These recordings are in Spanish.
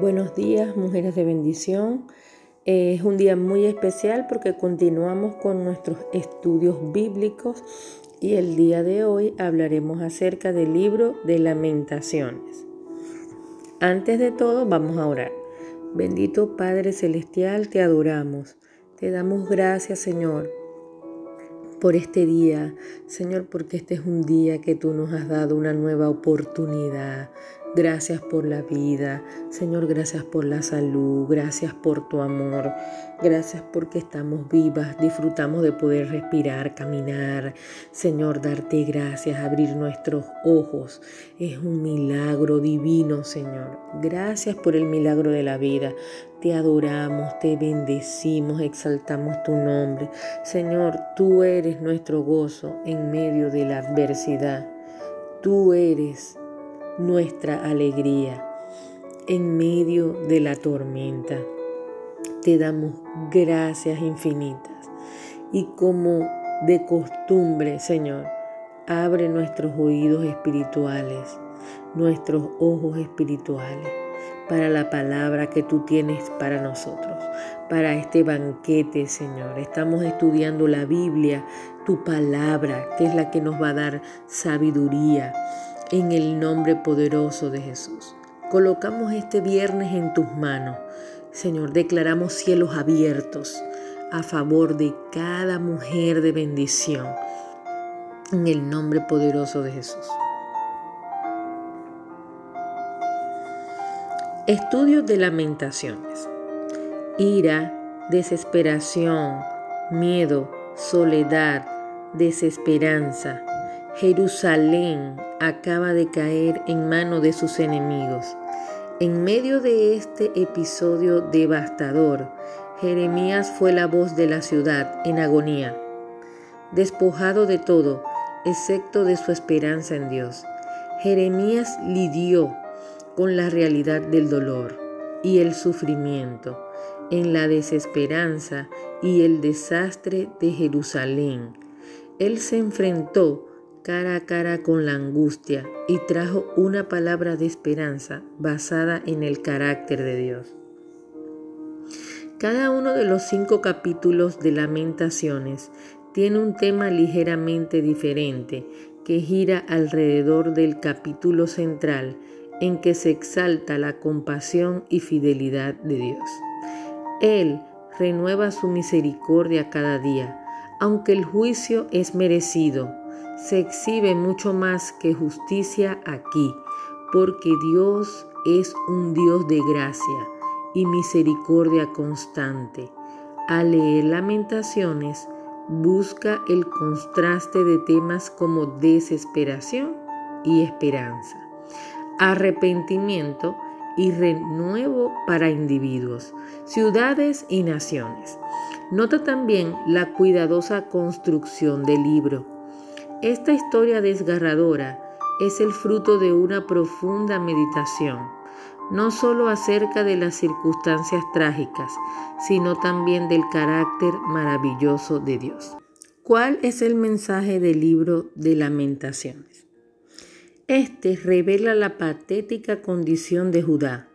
Buenos días, mujeres de bendición. Es un día muy especial porque continuamos con nuestros estudios bíblicos y el día de hoy hablaremos acerca del libro de lamentaciones. Antes de todo, vamos a orar. Bendito Padre Celestial, te adoramos. Te damos gracias, Señor, por este día, Señor, porque este es un día que tú nos has dado una nueva oportunidad Gracias por la vida, Señor, gracias por la salud, gracias por tu amor, gracias porque estamos vivas, disfrutamos de poder respirar, caminar, Señor, darte gracias, abrir nuestros ojos. Es un milagro divino, Señor. Gracias por el milagro de la vida. Te adoramos, te bendecimos, exaltamos tu nombre. Señor, tú eres nuestro gozo en medio de la adversidad. Tú eres nuestra alegría en medio de la tormenta. Te damos gracias infinitas y como de costumbre, Señor, abre nuestros oídos espirituales, nuestros ojos espirituales para la palabra que tú tienes para nosotros, para este banquete, Señor. Estamos estudiando la Biblia, tu palabra, que es la que nos va a dar sabiduría, en el nombre poderoso de Jesús. Colocamos este viernes en tus manos. Señor, declaramos cielos abiertos a favor de cada mujer de bendición. En el nombre poderoso de Jesús. Estudios de lamentaciones. Ira, desesperación, miedo, soledad, desesperanza. Jerusalén acaba de caer en manos de sus enemigos. En medio de este episodio devastador, Jeremías fue la voz de la ciudad en agonía, despojado de todo, excepto de su esperanza en Dios. Jeremías lidió con la realidad del dolor y el sufrimiento, en la desesperanza y el desastre de Jerusalén. Él se enfrentó cara a cara con la angustia y trajo una palabra de esperanza basada en el carácter de Dios. Cada uno de los cinco capítulos de Lamentaciones tiene un tema ligeramente diferente que gira alrededor del capítulo central en que se exalta la compasión y fidelidad de Dios. Él renueva su misericordia cada día, aunque el juicio es merecido se exhibe mucho más que justicia aquí, porque Dios es un Dios de gracia y misericordia constante. Al leer lamentaciones, busca el contraste de temas como desesperación y esperanza, arrepentimiento y renuevo para individuos, ciudades y naciones. Nota también la cuidadosa construcción del libro esta historia desgarradora es el fruto de una profunda meditación, no solo acerca de las circunstancias trágicas, sino también del carácter maravilloso de Dios. ¿Cuál es el mensaje del libro de lamentaciones? Este revela la patética condición de Judá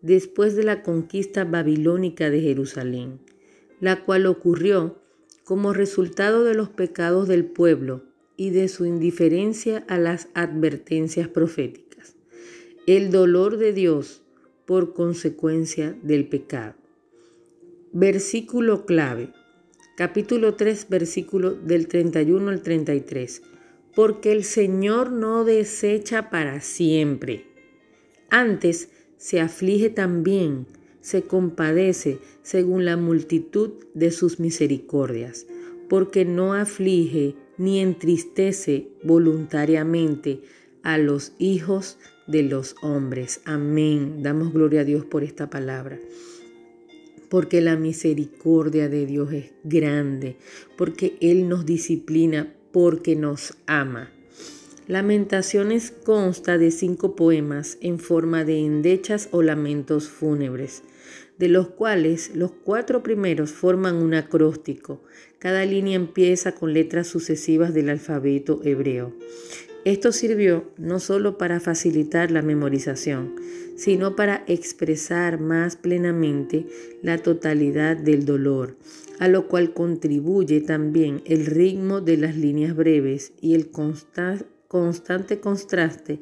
después de la conquista babilónica de Jerusalén, la cual ocurrió como resultado de los pecados del pueblo y de su indiferencia a las advertencias proféticas. El dolor de Dios por consecuencia del pecado. Versículo clave. Capítulo 3, versículo del 31 al 33. Porque el Señor no desecha para siempre. Antes se aflige también, se compadece según la multitud de sus misericordias, porque no aflige ni entristece voluntariamente a los hijos de los hombres. Amén. Damos gloria a Dios por esta palabra. Porque la misericordia de Dios es grande, porque Él nos disciplina, porque nos ama. Lamentaciones consta de cinco poemas en forma de endechas o lamentos fúnebres de los cuales los cuatro primeros forman un acróstico. Cada línea empieza con letras sucesivas del alfabeto hebreo. Esto sirvió no solo para facilitar la memorización, sino para expresar más plenamente la totalidad del dolor, a lo cual contribuye también el ritmo de las líneas breves y el constante contraste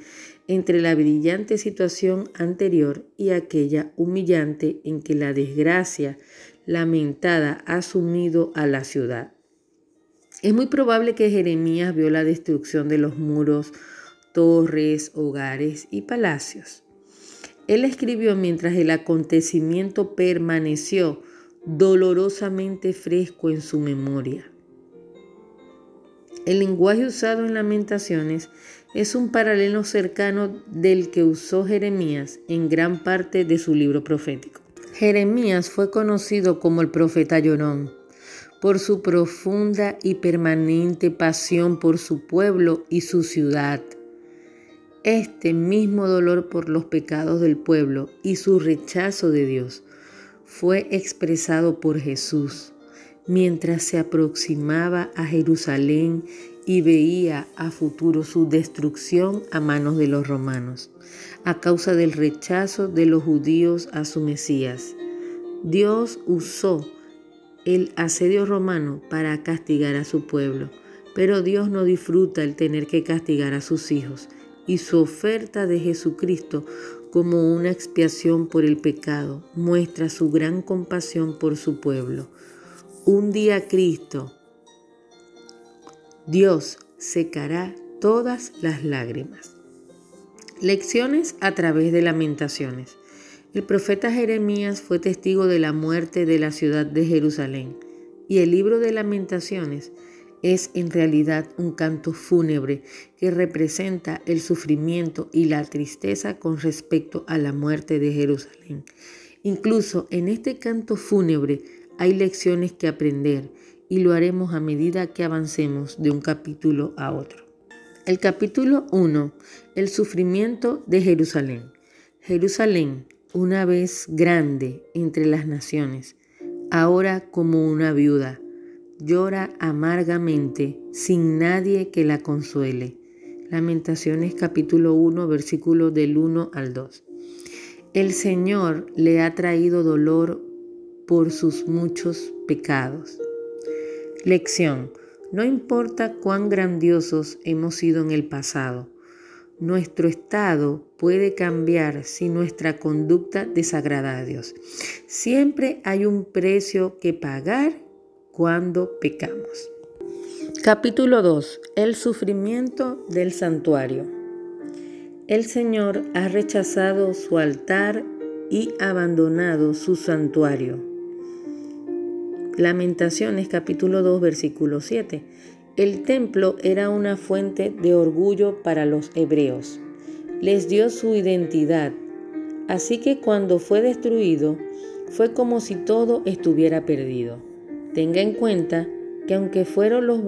entre la brillante situación anterior y aquella humillante en que la desgracia lamentada ha sumido a la ciudad. Es muy probable que Jeremías vio la destrucción de los muros, torres, hogares y palacios. Él escribió mientras el acontecimiento permaneció dolorosamente fresco en su memoria. El lenguaje usado en lamentaciones es un paralelo cercano del que usó Jeremías en gran parte de su libro profético. Jeremías fue conocido como el profeta llorón por su profunda y permanente pasión por su pueblo y su ciudad. Este mismo dolor por los pecados del pueblo y su rechazo de Dios fue expresado por Jesús mientras se aproximaba a Jerusalén y veía a futuro su destrucción a manos de los romanos, a causa del rechazo de los judíos a su Mesías. Dios usó el asedio romano para castigar a su pueblo, pero Dios no disfruta el tener que castigar a sus hijos y su oferta de Jesucristo como una expiación por el pecado muestra su gran compasión por su pueblo. Un día Cristo, Dios secará todas las lágrimas. Lecciones a través de lamentaciones. El profeta Jeremías fue testigo de la muerte de la ciudad de Jerusalén y el libro de lamentaciones es en realidad un canto fúnebre que representa el sufrimiento y la tristeza con respecto a la muerte de Jerusalén. Incluso en este canto fúnebre hay lecciones que aprender y lo haremos a medida que avancemos de un capítulo a otro. El capítulo 1, el sufrimiento de Jerusalén. Jerusalén, una vez grande entre las naciones, ahora como una viuda, llora amargamente sin nadie que la consuele. Lamentaciones capítulo 1, versículo del 1 al 2. El Señor le ha traído dolor por sus muchos pecados. Lección. No importa cuán grandiosos hemos sido en el pasado, nuestro estado puede cambiar si nuestra conducta desagrada a Dios. Siempre hay un precio que pagar cuando pecamos. Capítulo 2. El sufrimiento del santuario. El Señor ha rechazado su altar y abandonado su santuario. Lamentaciones capítulo 2 versículo 7. El templo era una fuente de orgullo para los hebreos. Les dio su identidad. Así que cuando fue destruido, fue como si todo estuviera perdido. Tenga en cuenta que aunque fueron los,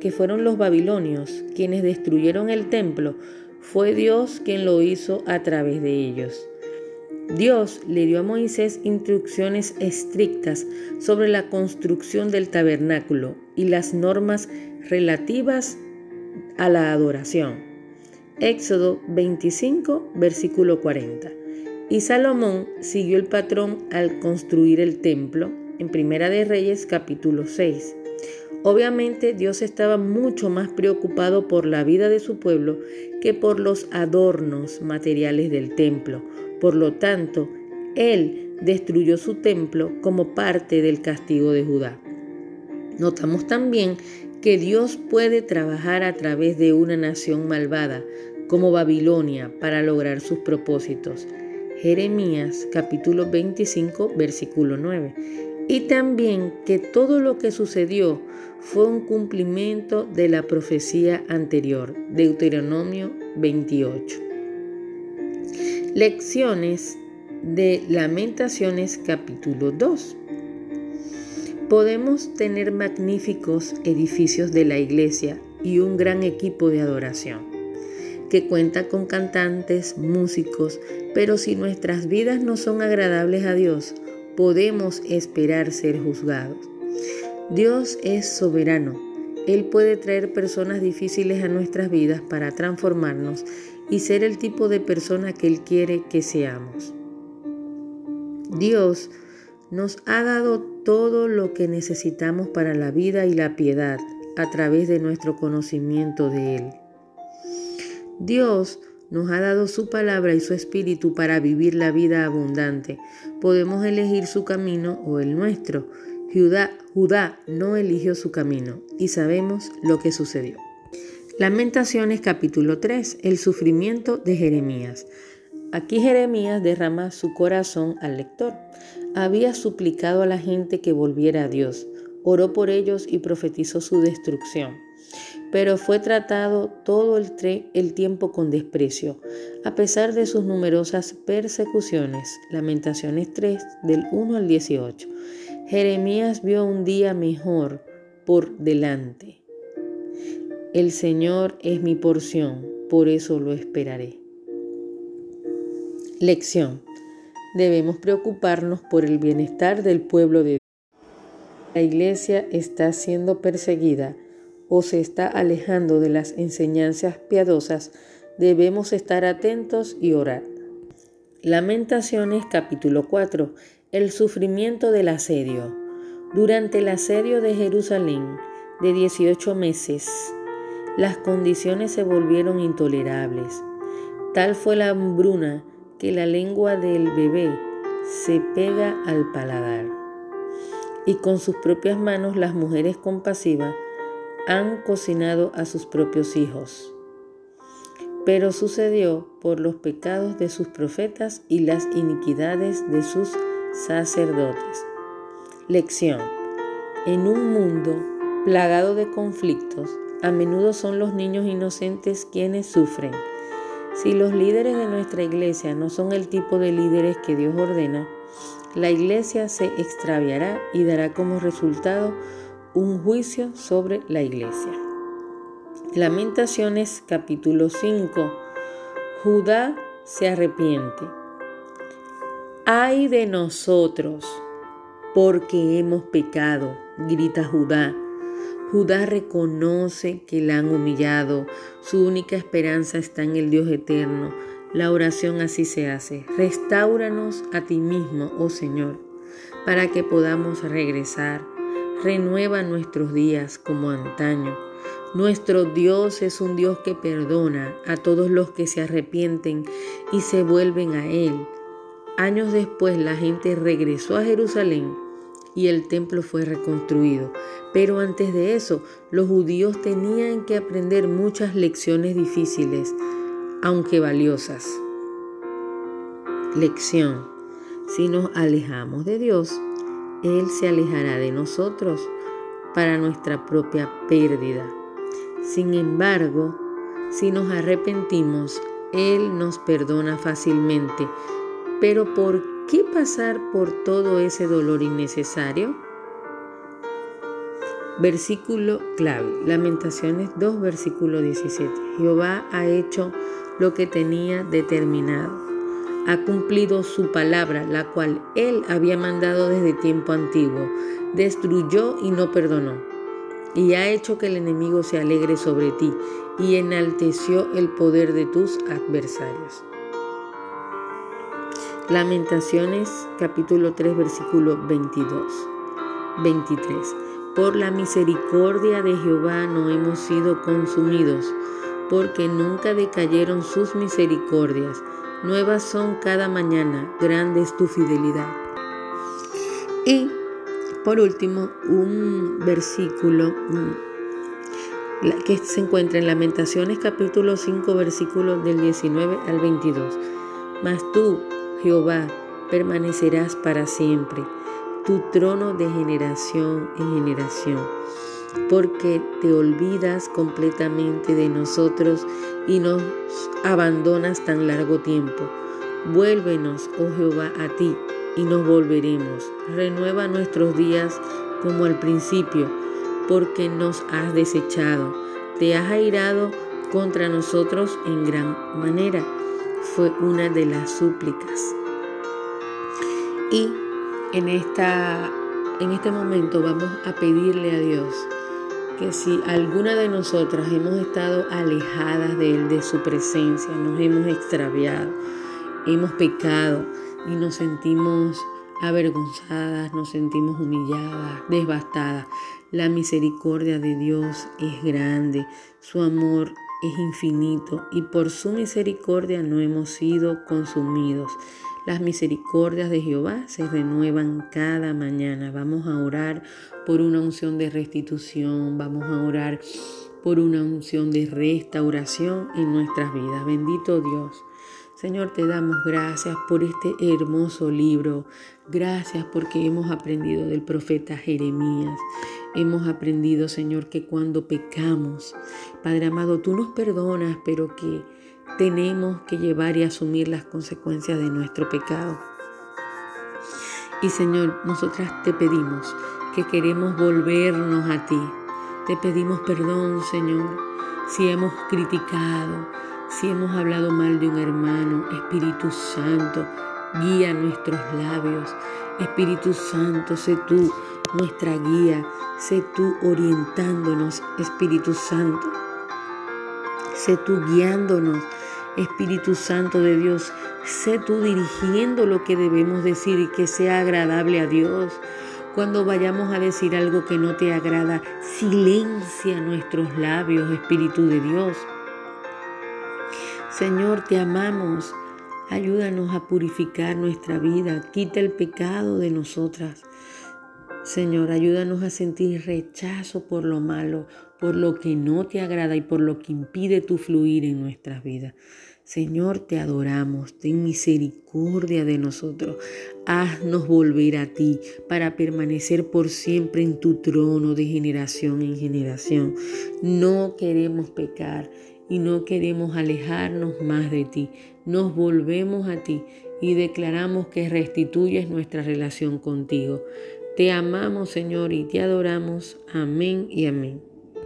que fueron los babilonios quienes destruyeron el templo, fue Dios quien lo hizo a través de ellos. Dios le dio a Moisés instrucciones estrictas sobre la construcción del tabernáculo y las normas relativas a la adoración. Éxodo 25, versículo 40. Y Salomón siguió el patrón al construir el templo en Primera de Reyes capítulo 6. Obviamente Dios estaba mucho más preocupado por la vida de su pueblo que por los adornos materiales del templo por lo tanto, él destruyó su templo como parte del castigo de Judá. Notamos también que Dios puede trabajar a través de una nación malvada como Babilonia para lograr sus propósitos. Jeremías capítulo 25 versículo 9. Y también que todo lo que sucedió fue un cumplimiento de la profecía anterior, Deuteronomio 28. Lecciones de Lamentaciones capítulo 2. Podemos tener magníficos edificios de la iglesia y un gran equipo de adoración que cuenta con cantantes, músicos, pero si nuestras vidas no son agradables a Dios, podemos esperar ser juzgados. Dios es soberano. Él puede traer personas difíciles a nuestras vidas para transformarnos y ser el tipo de persona que Él quiere que seamos. Dios nos ha dado todo lo que necesitamos para la vida y la piedad a través de nuestro conocimiento de Él. Dios nos ha dado su palabra y su espíritu para vivir la vida abundante. Podemos elegir su camino o el nuestro. Judá, Judá no eligió su camino y sabemos lo que sucedió. Lamentaciones capítulo 3, el sufrimiento de Jeremías. Aquí Jeremías derrama su corazón al lector. Había suplicado a la gente que volviera a Dios, oró por ellos y profetizó su destrucción. Pero fue tratado todo el, el tiempo con desprecio, a pesar de sus numerosas persecuciones. Lamentaciones 3, del 1 al 18. Jeremías vio un día mejor por delante. El Señor es mi porción, por eso lo esperaré. Lección. Debemos preocuparnos por el bienestar del pueblo de Dios. La iglesia está siendo perseguida o se está alejando de las enseñanzas piadosas. Debemos estar atentos y orar. Lamentaciones capítulo 4. El sufrimiento del asedio. Durante el asedio de Jerusalén de 18 meses, las condiciones se volvieron intolerables. Tal fue la hambruna que la lengua del bebé se pega al paladar. Y con sus propias manos las mujeres compasivas han cocinado a sus propios hijos. Pero sucedió por los pecados de sus profetas y las iniquidades de sus sacerdotes. Lección. En un mundo plagado de conflictos, a menudo son los niños inocentes quienes sufren si los líderes de nuestra iglesia no son el tipo de líderes que Dios ordena, la iglesia se extraviará y dará como resultado un juicio sobre la iglesia. Lamentaciones capítulo 5. Judá se arrepiente. Ay de nosotros, porque hemos pecado, grita Judá Judá reconoce que la han humillado. Su única esperanza está en el Dios eterno. La oración así se hace. Restáuranos a ti mismo, oh Señor, para que podamos regresar. Renueva nuestros días como antaño. Nuestro Dios es un Dios que perdona a todos los que se arrepienten y se vuelven a Él. Años después la gente regresó a Jerusalén y el templo fue reconstruido. Pero antes de eso, los judíos tenían que aprender muchas lecciones difíciles, aunque valiosas. Lección. Si nos alejamos de Dios, Él se alejará de nosotros para nuestra propia pérdida. Sin embargo, si nos arrepentimos, Él nos perdona fácilmente. Pero ¿por qué? pasar por todo ese dolor innecesario? Versículo clave, Lamentaciones 2, versículo 17. Jehová ha hecho lo que tenía determinado. Ha cumplido su palabra, la cual él había mandado desde tiempo antiguo. Destruyó y no perdonó. Y ha hecho que el enemigo se alegre sobre ti y enalteció el poder de tus adversarios. Lamentaciones capítulo 3 versículo 22. 23. Por la misericordia de Jehová no hemos sido consumidos, porque nunca decayeron sus misericordias. Nuevas son cada mañana, grande es tu fidelidad. Y por último, un versículo mm, que se encuentra en Lamentaciones capítulo 5 versículos del 19 al 22. Mas tú, Jehová, permanecerás para siempre, tu trono de generación en generación, porque te olvidas completamente de nosotros y nos abandonas tan largo tiempo. Vuélvenos, oh Jehová, a ti y nos volveremos. Renueva nuestros días como al principio, porque nos has desechado. Te has airado contra nosotros en gran manera fue una de las súplicas. Y en, esta, en este momento vamos a pedirle a Dios que si alguna de nosotras hemos estado alejadas de Él, de su presencia, nos hemos extraviado, hemos pecado y nos sentimos avergonzadas, nos sentimos humilladas, devastadas, la misericordia de Dios es grande, su amor es infinito y por su misericordia no hemos sido consumidos. Las misericordias de Jehová se renuevan cada mañana. Vamos a orar por una unción de restitución, vamos a orar por una unción de restauración en nuestras vidas. Bendito Dios. Señor, te damos gracias por este hermoso libro. Gracias porque hemos aprendido del profeta Jeremías. Hemos aprendido, Señor, que cuando pecamos, Padre amado, tú nos perdonas, pero que tenemos que llevar y asumir las consecuencias de nuestro pecado. Y Señor, nosotras te pedimos que queremos volvernos a ti. Te pedimos perdón, Señor, si hemos criticado, si hemos hablado mal de un hermano. Espíritu Santo, guía nuestros labios. Espíritu Santo, sé tú nuestra guía. Sé tú orientándonos, Espíritu Santo. Sé tú guiándonos Espíritu Santo de Dios, sé tú dirigiendo lo que debemos decir y que sea agradable a Dios. Cuando vayamos a decir algo que no te agrada, silencia nuestros labios, Espíritu de Dios. Señor, te amamos. Ayúdanos a purificar nuestra vida. Quita el pecado de nosotras. Señor, ayúdanos a sentir rechazo por lo malo, por lo que no te agrada y por lo que impide tu fluir en nuestras vidas. Señor, te adoramos, ten misericordia de nosotros. Haznos volver a ti para permanecer por siempre en tu trono de generación en generación. No queremos pecar y no queremos alejarnos más de ti. Nos volvemos a ti y declaramos que restituyes nuestra relación contigo. Te amamos, Señor, y te adoramos. Amén y amén.